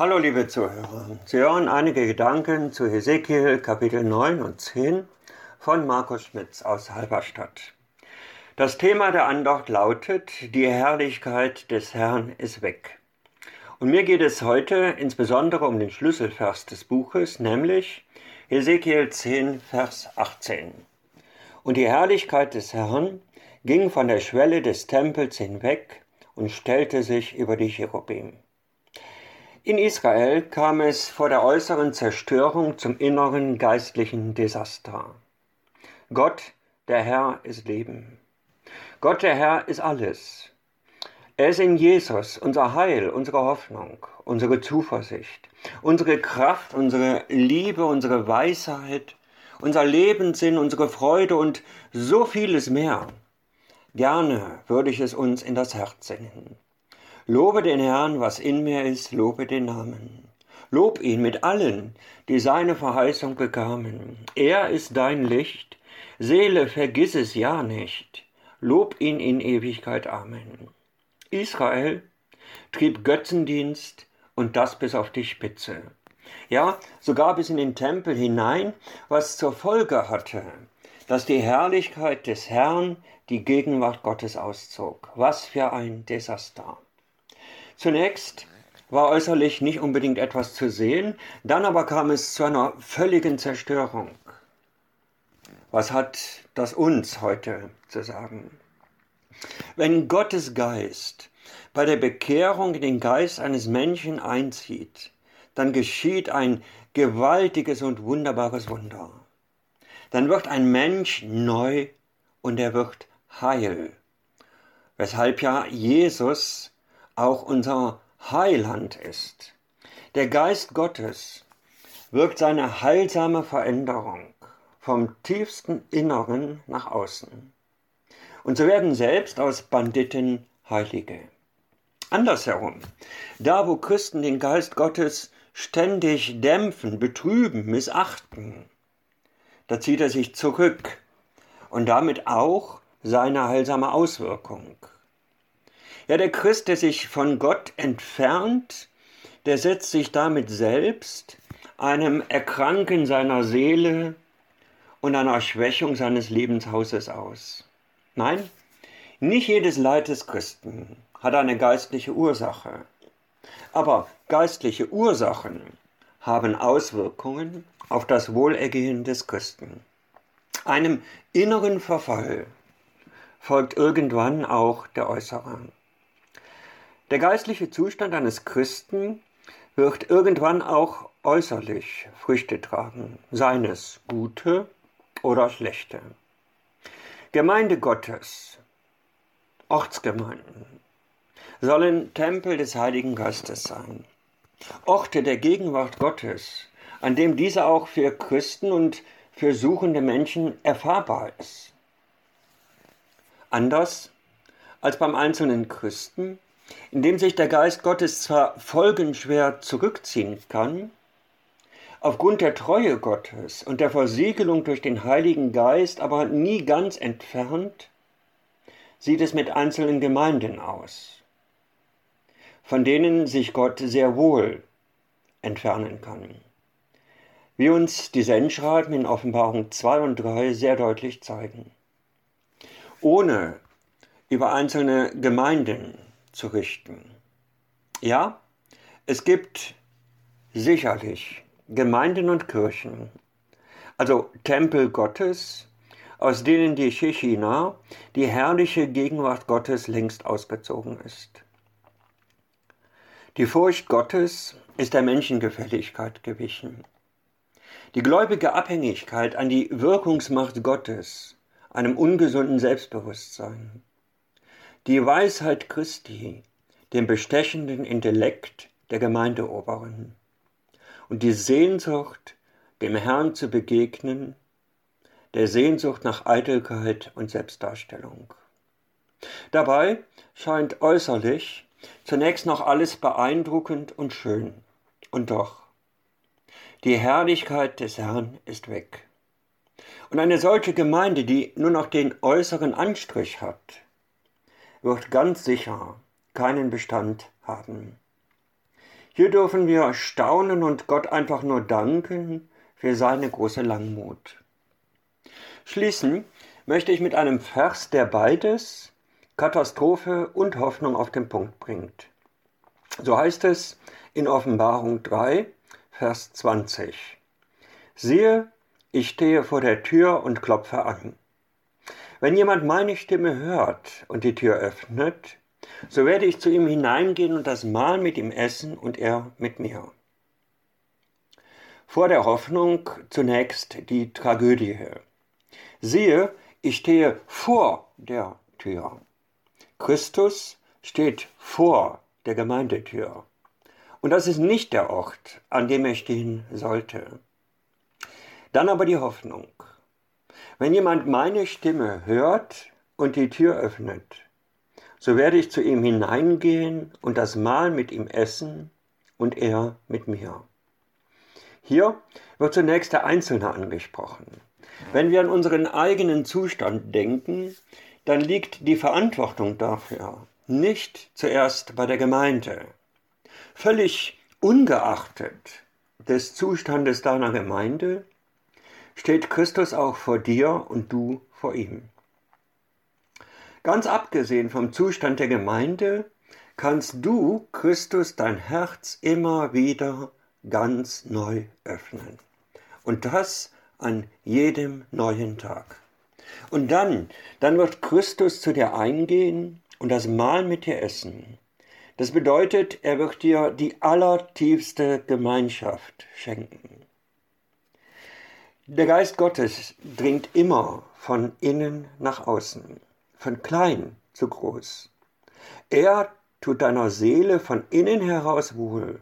Hallo liebe Zuhörer, Sie hören einige Gedanken zu Hesekiel Kapitel 9 und 10 von Markus Schmitz aus Halberstadt. Das Thema der Andacht lautet, die Herrlichkeit des Herrn ist weg. Und mir geht es heute insbesondere um den Schlüsselvers des Buches, nämlich Hesekiel 10, Vers 18. Und die Herrlichkeit des Herrn ging von der Schwelle des Tempels hinweg und stellte sich über die Cherubim. In Israel kam es vor der äußeren Zerstörung zum inneren geistlichen Desaster. Gott, der Herr, ist Leben. Gott, der Herr, ist alles. Er ist in Jesus unser Heil, unsere Hoffnung, unsere Zuversicht, unsere Kraft, unsere Liebe, unsere Weisheit, unser Lebenssinn, unsere Freude und so vieles mehr. Gerne würde ich es uns in das Herz singen. Lobe den Herrn, was in mir ist, lobe den Namen. Lob ihn mit allen, die seine Verheißung bekamen. Er ist dein Licht, Seele, vergiss es ja nicht. Lob ihn in Ewigkeit. Amen. Israel trieb Götzendienst und das bis auf die Spitze. Ja, sogar bis in den Tempel hinein, was zur Folge hatte, dass die Herrlichkeit des Herrn die Gegenwart Gottes auszog. Was für ein Desaster. Zunächst war äußerlich nicht unbedingt etwas zu sehen, dann aber kam es zu einer völligen Zerstörung. Was hat das uns heute zu sagen? Wenn Gottes Geist bei der Bekehrung in den Geist eines Menschen einzieht, dann geschieht ein gewaltiges und wunderbares Wunder. Dann wird ein Mensch neu und er wird heil. Weshalb ja Jesus auch unser Heiland ist. Der Geist Gottes wirkt seine heilsame Veränderung vom tiefsten Inneren nach außen. Und so werden selbst aus Banditen Heilige. Andersherum, da wo Christen den Geist Gottes ständig dämpfen, betrüben, missachten, da zieht er sich zurück und damit auch seine heilsame Auswirkung. Ja, der Christ, der sich von Gott entfernt, der setzt sich damit selbst einem Erkranken seiner Seele und einer Schwächung seines Lebenshauses aus. Nein, nicht jedes Leid des Christen hat eine geistliche Ursache. Aber geistliche Ursachen haben Auswirkungen auf das Wohlergehen des Christen. Einem inneren Verfall folgt irgendwann auch der äußere. Der geistliche Zustand eines Christen wird irgendwann auch äußerlich Früchte tragen, seien es gute oder schlechte. Gemeinde Gottes, Ortsgemeinden, sollen Tempel des Heiligen Geistes sein, Orte der Gegenwart Gottes, an dem diese auch für Christen und für suchende Menschen erfahrbar ist. Anders als beim einzelnen Christen indem sich der Geist Gottes zwar folgenschwer zurückziehen kann, aufgrund der Treue Gottes und der Versiegelung durch den Heiligen Geist aber nie ganz entfernt, sieht es mit einzelnen Gemeinden aus, von denen sich Gott sehr wohl entfernen kann. Wie uns die Sendschreiben in Offenbarung 2 und 3 sehr deutlich zeigen. Ohne über einzelne Gemeinden zu richten. Ja, es gibt sicherlich Gemeinden und Kirchen, also Tempel Gottes, aus denen die Shechina, die herrliche Gegenwart Gottes, längst ausgezogen ist. Die Furcht Gottes ist der Menschengefälligkeit gewichen. Die gläubige Abhängigkeit an die Wirkungsmacht Gottes, einem ungesunden Selbstbewusstsein die Weisheit Christi, dem bestechenden Intellekt der Gemeindeoberen und die Sehnsucht, dem Herrn zu begegnen, der Sehnsucht nach Eitelkeit und Selbstdarstellung. Dabei scheint äußerlich zunächst noch alles beeindruckend und schön, und doch, die Herrlichkeit des Herrn ist weg. Und eine solche Gemeinde, die nur noch den äußeren Anstrich hat, wird ganz sicher keinen Bestand haben. Hier dürfen wir staunen und Gott einfach nur danken für seine große Langmut. Schließen möchte ich mit einem Vers, der beides, Katastrophe und Hoffnung auf den Punkt bringt. So heißt es in Offenbarung 3, Vers 20. Siehe, ich stehe vor der Tür und klopfe an. Wenn jemand meine Stimme hört und die Tür öffnet, so werde ich zu ihm hineingehen und das Mahl mit ihm essen und er mit mir. Vor der Hoffnung zunächst die Tragödie. Siehe, ich stehe vor der Tür. Christus steht vor der Gemeindetür. Und das ist nicht der Ort, an dem er stehen sollte. Dann aber die Hoffnung. Wenn jemand meine Stimme hört und die Tür öffnet, so werde ich zu ihm hineingehen und das Mahl mit ihm essen und er mit mir. Hier wird zunächst der Einzelne angesprochen. Wenn wir an unseren eigenen Zustand denken, dann liegt die Verantwortung dafür nicht zuerst bei der Gemeinde. Völlig ungeachtet des Zustandes deiner Gemeinde steht Christus auch vor dir und du vor ihm. Ganz abgesehen vom Zustand der Gemeinde kannst du Christus dein Herz immer wieder ganz neu öffnen. Und das an jedem neuen Tag. Und dann, dann wird Christus zu dir eingehen und das Mahl mit dir essen. Das bedeutet, er wird dir die allertiefste Gemeinschaft schenken. Der Geist Gottes dringt immer von innen nach außen, von klein zu groß. Er tut deiner Seele von innen heraus wohl,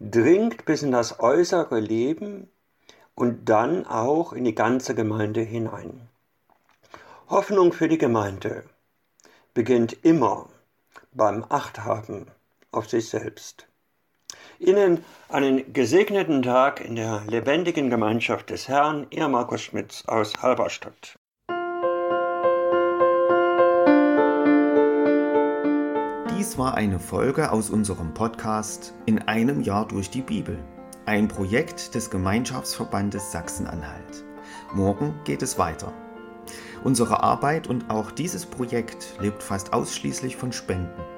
dringt bis in das äußere Leben und dann auch in die ganze Gemeinde hinein. Hoffnung für die Gemeinde beginnt immer beim Achthaben auf sich selbst. Ihnen einen gesegneten Tag in der lebendigen Gemeinschaft des Herrn, Ihr Markus Schmitz aus Halberstadt. Dies war eine Folge aus unserem Podcast In einem Jahr durch die Bibel, ein Projekt des Gemeinschaftsverbandes Sachsen-Anhalt. Morgen geht es weiter. Unsere Arbeit und auch dieses Projekt lebt fast ausschließlich von Spenden.